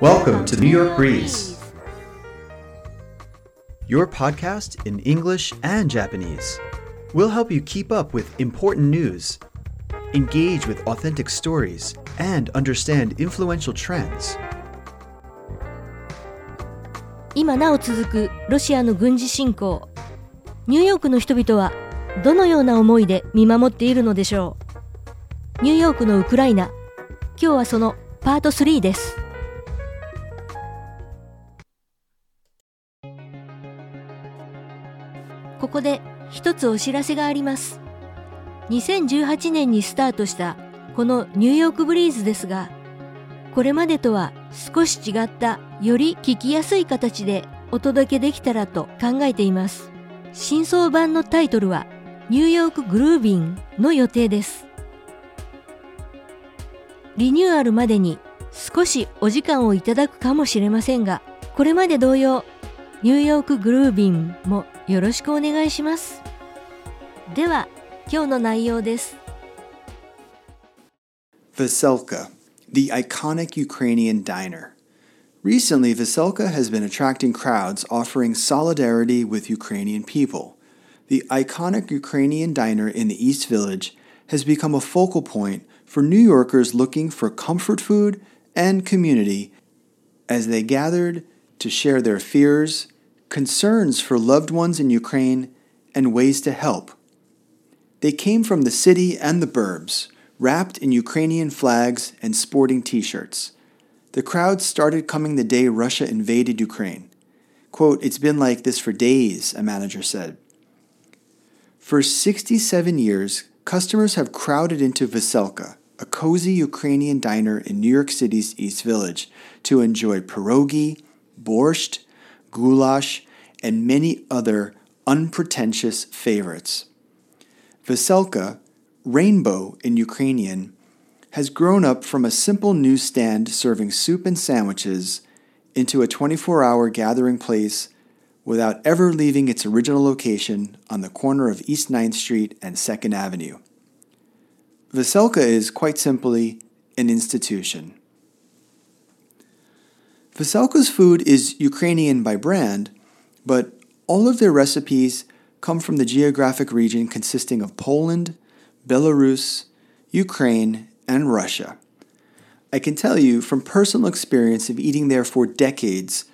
Welcome to New York Breeze, your podcast in English and Japanese. We'll help you keep up with important news, engage with authentic stories, and understand influential trends. 今なお続くロシアの軍事侵攻ニューヨークの人々はどのような思いで見守っているのでしょうニューヨークのウクライナ今日はそのパート3ですここで一つお知らせがあります。2018年にスタートしたこのニューヨークブリーズですがこれまでとは少し違ったより聞きやすい形でお届けできたらと考えています。新装版のタイトルはニューヨークグルービンの予定です。リニューアルまでに少しお時間をいただくかもしれませんがこれまで同様ニューヨークグルービンもよろしくお願いしますでは今日の内容です Veselka, the iconic Ukrainian diner. Recently, Veselka has been attracting crowds offering solidarity with Ukrainian people. The iconic Ukrainian diner in the East Village has become a focal point for New Yorkers looking for comfort food and community as they gathered to share their fears, concerns for loved ones in Ukraine, and ways to help. They came from the city and the burbs, wrapped in Ukrainian flags and sporting t shirts. The crowd started coming the day Russia invaded Ukraine. Quote, It's been like this for days, a manager said. For 67 years, customers have crowded into Veselka, a cozy Ukrainian diner in New York City's East Village, to enjoy pierogi, borscht, goulash, and many other unpretentious favorites. Veselka, rainbow in Ukrainian, has grown up from a simple newsstand serving soup and sandwiches into a 24 hour gathering place without ever leaving its original location on the corner of East 9th Street and 2nd Avenue. Veselka is quite simply an institution. Veselka's food is Ukrainian by brand, but all of their recipes come from the geographic region consisting of Poland, Belarus, Ukraine, and Russia. I can tell you from personal experience of eating there for decades,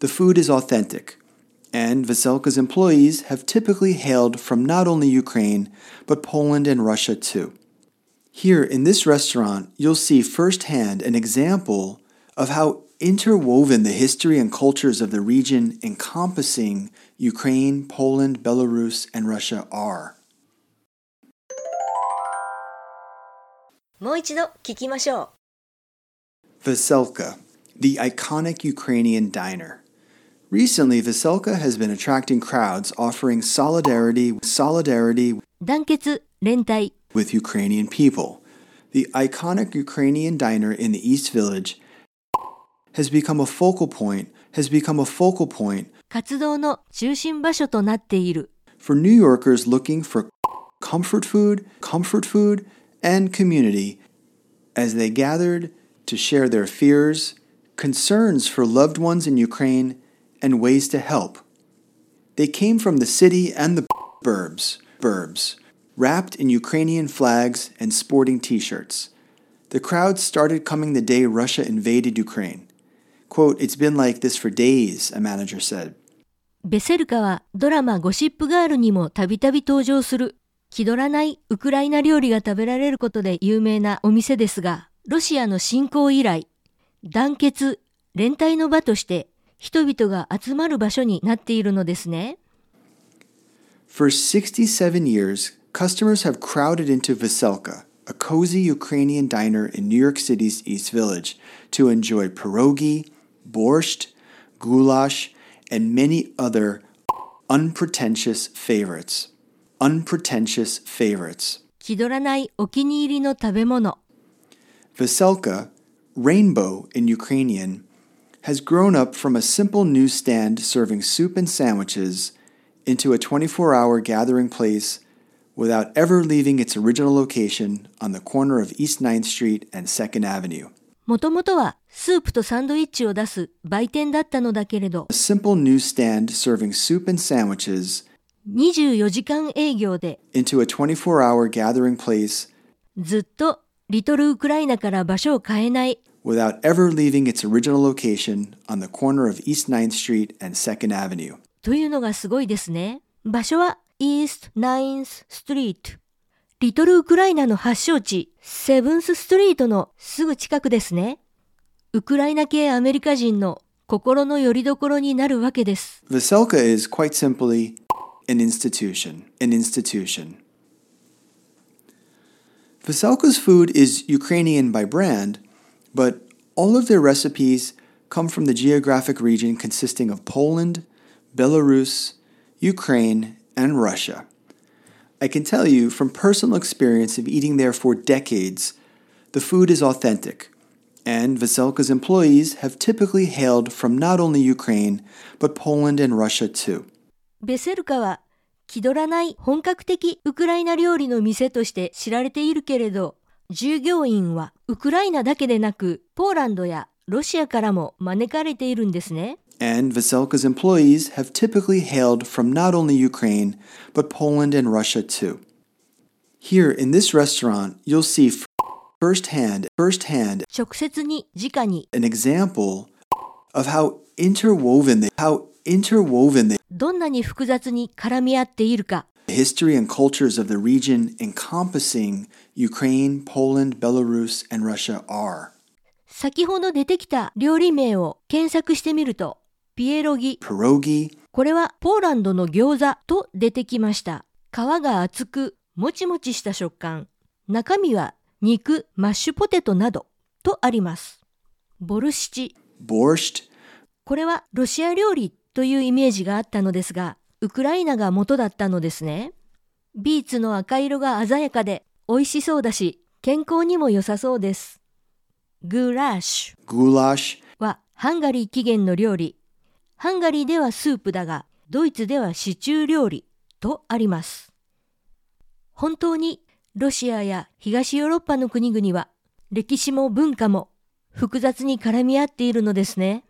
the food is authentic, and Veselka's employees have typically hailed from not only Ukraine, but Poland and Russia too. Here in this restaurant, you'll see firsthand an example of how interwoven the history and cultures of the region encompassing Ukraine, Poland, Belarus, and Russia are. もう一度聞きましょ Veselka, the iconic Ukrainian diner. Recently, Veselka has been attracting crowds offering solidarity, solidarity う団結連帯 with Ukrainian people. The iconic Ukrainian diner in the East Village has become a focal point, has become a focal point 活動の中心場所となっている for New Yorkers looking for comfort food, comfort food, and community as they gathered to share their fears, concerns for loved ones in Ukraine, and ways to help. They came from the city and the burbs, burbs, wrapped in Ukrainian flags and sporting t shirts. The crowd started coming the day Russia invaded Ukraine. Quote, It's been like this for days, a manager said. ベセルカはドラマゴシップガールにもたびたび登場する気取らないウクライナ料理が食べられることで有名なお店ですが、ロシアの侵攻以来、団結、連帯の場として人々が集まる場所になっているのですね。For 67 years, customers have crowded into Veselka, a cozy Ukrainian diner in New York City's East Village, to enjoy pierogi, borscht, goulash, and many other unpretentious favorites. Unpretentious favorites. 気取らないお気に入りの食べ物。 Veselka, rainbow in Ukrainian, has grown up from a simple newsstand serving soup and sandwiches into a 24 hour gathering place without ever leaving its original location on the corner of East 9th Street and 2nd Avenue. もともとはスープとサンドイッチを出す売店だったのだけれど A、simple newsstand serving soup and sandwiches 24時間営業で into a 24 hour gathering place ずっとリトルウクライナから場所を変えない without ever leaving its original location on the corner of East 9th Street and 2nd Avenue. というのがすごいですね。場所は East 9th Street。リトルウクライナの発祥地、セブンスストリートのすぐ近くですね。ウクライナ系アメリカ人の心の拠り所になるわけです。Veselka is quite simply an institution. An institution. Veselka's food is Ukrainian by brand, but all of their recipes come from the geographic region consisting of Poland, Belarus, Ukraine, and Russia. I can tell you from personal experience of eating there for decades, the food is authentic, and Veselka's employees have typically hailed from not only Ukraine, but Poland and Russia too. ベセルカは気取らない本格的ウクライナ料理の店として知られているけれど、従業員はウクライナだけでなく、ポーランドやロシアからも招かれているんですね。 And Veselka's employees have typically hailed from not only Ukraine, but Poland and Russia too. Here in this restaurant, you'll see f- firsthand, firsthand, 直接に直に an example of how interwoven they, how interwoven they, どんなに複雑に絡み合っているか the history and cultures of the region encompassing Ukraine, Poland, Belarus, and Russia are. 先ほど出てきた料理名を検索してみると ピエロギ。これはポーランドの餃子と出てきました。皮が厚くもちもちした食感。中身は肉マッシュポテトなどとあります。ボルシチ。これはロシア料理というイメージがあったのですがウクライナが元だったのですね。ビーツの赤色が鮮やかで美味しそうだし健康にも良さそうです。グラッシュ。Goulash, はハンガリー起源の料理。ハンガリーではスープだが、ドイツではシチュー料理とあります。本当にロシアや東ヨーロッパの国々は歴史も文化も複雑に絡み合っているのですね。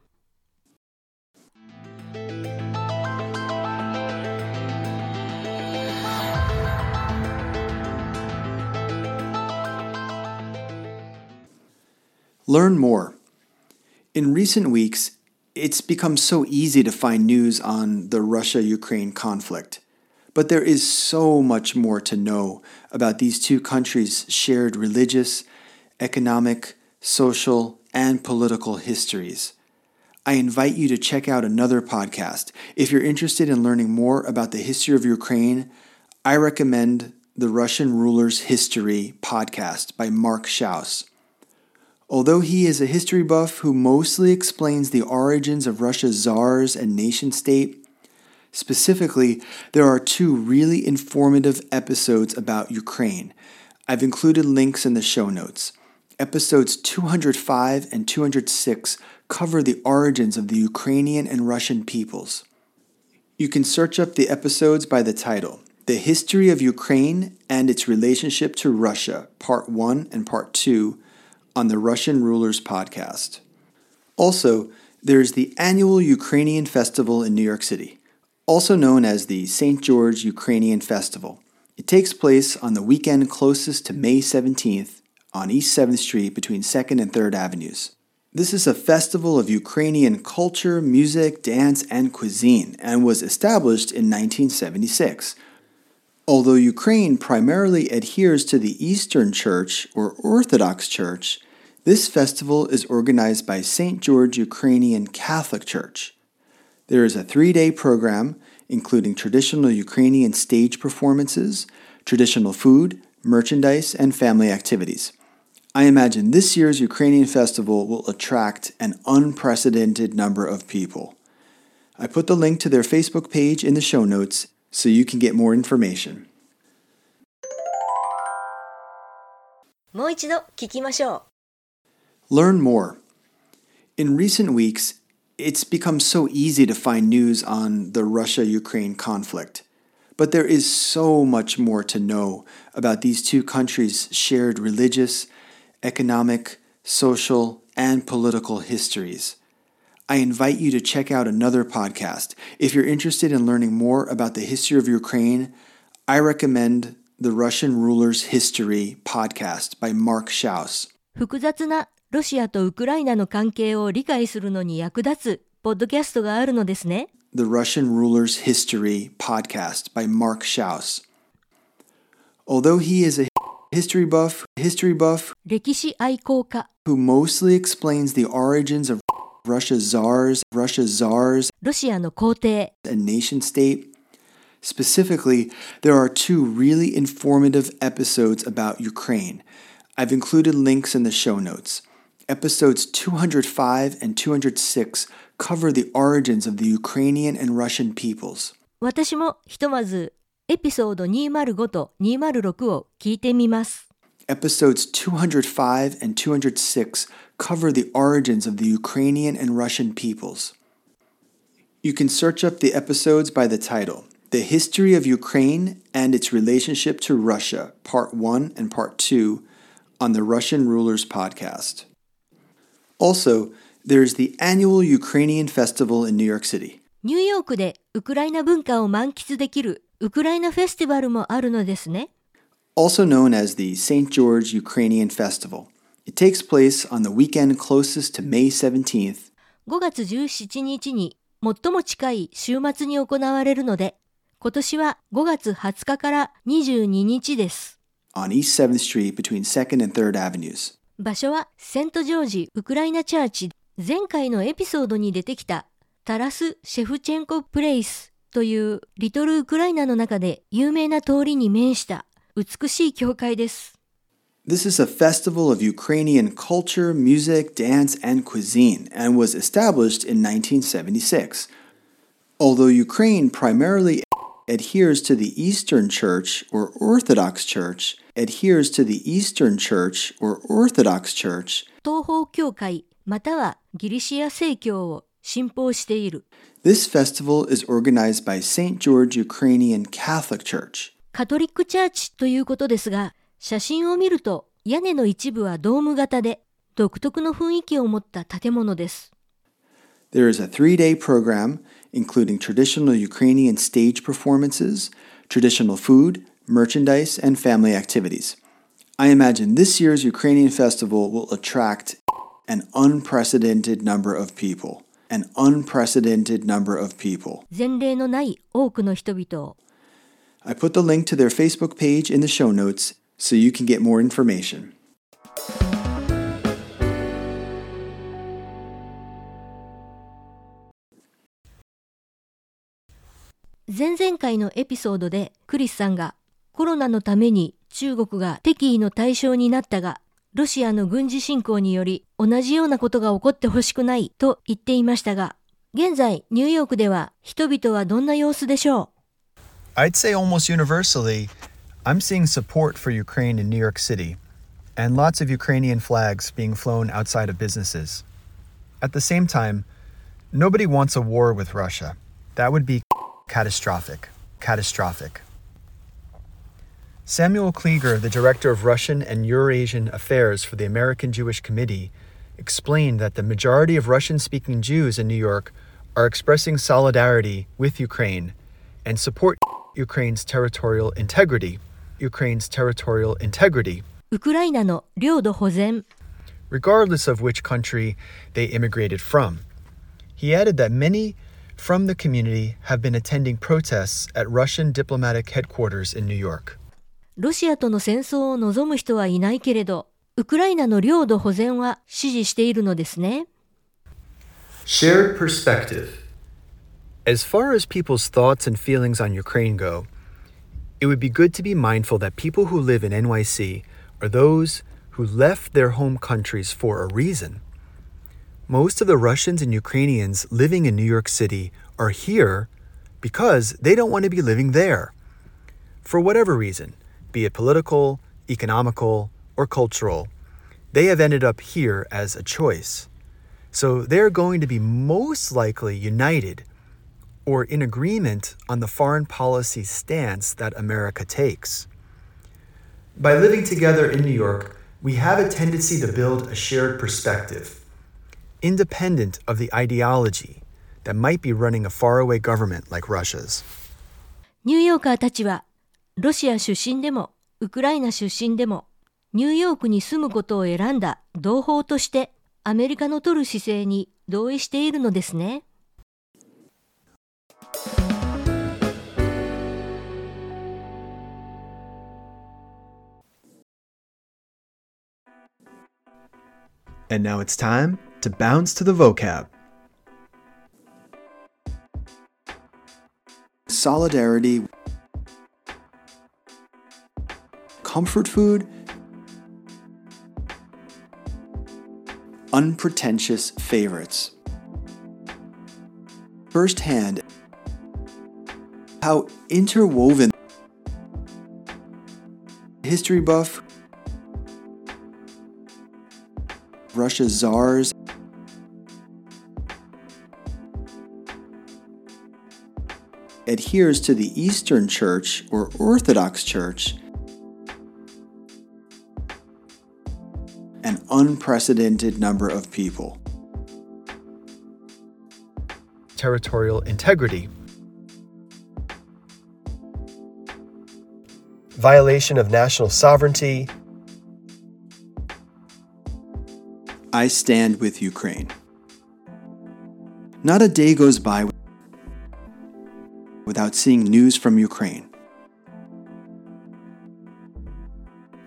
Learn more. In recent weeks, it's become so easy to find news on the Russia Ukraine conflict. But there is so much more to know about these two countries' shared religious, economic, social, and political histories. I invite you to check out another podcast. If you're interested in learning more about the history of Ukraine, I recommend the Russian Ruler's History podcast by Mark Schauss. Although he is a history buff who mostly explains the origins of Russia's czars and nation state, specifically, there are two really informative episodes about Ukraine. I've included links in the show notes. Episodes 205 and 206 cover the origins of the Ukrainian and Russian peoples. You can search up the episodes by the title The History of Ukraine and Its Relationship to Russia, Part 1 and Part 2 on the Russian Rulers podcast. Also, there's the annual Ukrainian Festival in New York City, also known as the St. George Ukrainian Festival. It takes place on the weekend closest to May 17th on East 7th Street between 2nd and 3rd Avenues. This is a festival of Ukrainian culture, music, dance, and cuisine and was established in 1976. Although Ukraine primarily adheres to the Eastern Church or Orthodox Church, this festival is organized by St. George Ukrainian Catholic Church. There is a three day program including traditional Ukrainian stage performances, traditional food, merchandise, and family activities. I imagine this year's Ukrainian festival will attract an unprecedented number of people. I put the link to their Facebook page in the show notes so you can get more information. もう一度聞きましょう。 Learn more. In recent weeks, it's become so easy to find news on the Russia Ukraine conflict. But there is so much more to know about these two countries' shared religious, economic, social, and political histories. I invite you to check out another podcast. If you're interested in learning more about the history of Ukraine, I recommend the Russian Ruler's History podcast by Mark Schauss. 複雑なロシアとウクライナの関係を理解するのに役立つポッドキャストがあるのですね。The Russian Ruler's History podcast by Mark Schauss. Although he is a history buff, history buff, 歴史愛好家 who mostly explains the origins of Russia's czars, Russia's czars, ロシアの皇帝、 and nation state. Specifically, there are two really informative episodes about Ukraine. I've included links in the show notes. Episodes 205 and 206 cover the origins of the Ukrainian and Russian peoples. 私もひとまずエピソード205と206を聞いてみます。 Episodes 205 and 206 cover the origins of the Ukrainian and Russian peoples. You can search up the episodes by the title The History of Ukraine and Its Relationship to Russia, Part 1 and Part 2, on the Russian Rulers podcast. Also, there's the annual Ukrainian Festival in New York City. ニューヨークでウクライナ文化を満喫できるウクライナフェスティバルもあるのですね。 also known as the St. George Ukrainian Festival. It takes place on the weekend closest to May 17th 5月17日に最も近い週末に行われるので、今年は5月20日から22日です。on East 7th Street between 2nd and 3rd Avenues. 場所はセントジョージウクライナチャーチ前回のエピソードに出てきたタラス・シェフチェンコ・プレイスというリトルウクライナの中で有名な通りに面した美しい教会です。This is a festival of Ukrainian culture, music, dance, and cuisine, and was established in 1976. Although Ukraine primarily adheres to the Eastern Church or Orthodox Church, adheres to the Eastern Church or Orthodox Church, 東方教会またはギリシア正教を信奉している this festival is organized by St. George Ukrainian Catholic Church. カトリックチャーチということですが、 写真を見ると屋根の一部はドーム型で独特の雰囲気を持った建物です。There is a three day program including traditional Ukrainian stage performances, traditional food, merchandise, and family activities. I imagine this year's Ukrainian festival will attract an unprecedented number of people. An unprecedented number of people. 前例のない多くの人々を I put the link to their Facebook page in the show notes so you can get more information. 前々回のエピソードでクリスさんがコロナのために中国が敵意の対象になったがロシアの軍事侵攻により同じようなことが起こってほしくないと言っていましたが現在ニューヨークでは人々はどんな様子でしょ I'd say almost universally, I'm seeing support for Ukraine in New York City, and lots of Ukrainian flags being flown outside of businesses. At the same time, nobody wants a war with Russia. That would be catastrophic. Catastrophic. Samuel Kliger, the director of Russian and Eurasian affairs for the American Jewish Committee, explained that the majority of Russian speaking Jews in New York are expressing solidarity with Ukraine and support Ukraine's territorial integrity. Ukraine's territorial integrity, うウクライナの領土保全 regardless of which country they immigrated from. He added that many from the community have been attending protests at Russian diplomatic headquarters in New York. ロシアとの戦争を望む人はいないけれどウクライナの領土保全は支持しているのですね Shared perspective. As far as people's thoughts and feelings on Ukraine go, it would be good to be mindful that people who live in NYC are those who left their home countries for a reason. Most of the Russians and Ukrainians living in New York City are here because they don't want to be living there. For whatever reason, be it political, economical, or cultural, they have ended up here as a choice. So they're going to be most likely united or in agreement on the foreign policy stance that America takes. By living together in New York, We have a tendency to build a shared perspective, independent of the ideology that might be running a faraway government like Russia's. ニューヨーカーたちは、ロシア出身でも、ウクライナ出身でも、ニューヨークに住むことを選んだ同胞として、アメリカの取る姿勢に同意しているのですね。 And now it's time to bounce to the vocab. Solidarity, comfort food, unpretentious favorites. Firsthand, how interwoven history buff Russia's czars adheres to the Eastern Church or Orthodox Church an unprecedented number of people. Territorial integrity. Violation of national sovereignty. I stand with Ukraine. Not a day goes by without seeing news from Ukraine.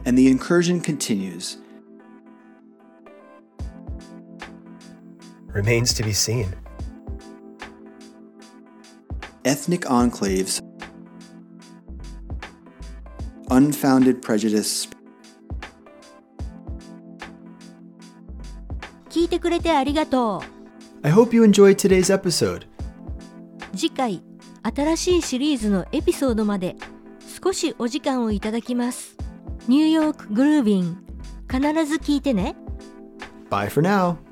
And the incursion continues. Remains to be seen. Ethnic enclaves, unfounded prejudice, 聞いてくれてありがと I hope you enjoyed today's episode. う。次回、新しいシリーズのエピソードまで少しお時間をいただきます。ニューヨークグルービン、必ず聞いてね。Bye for now.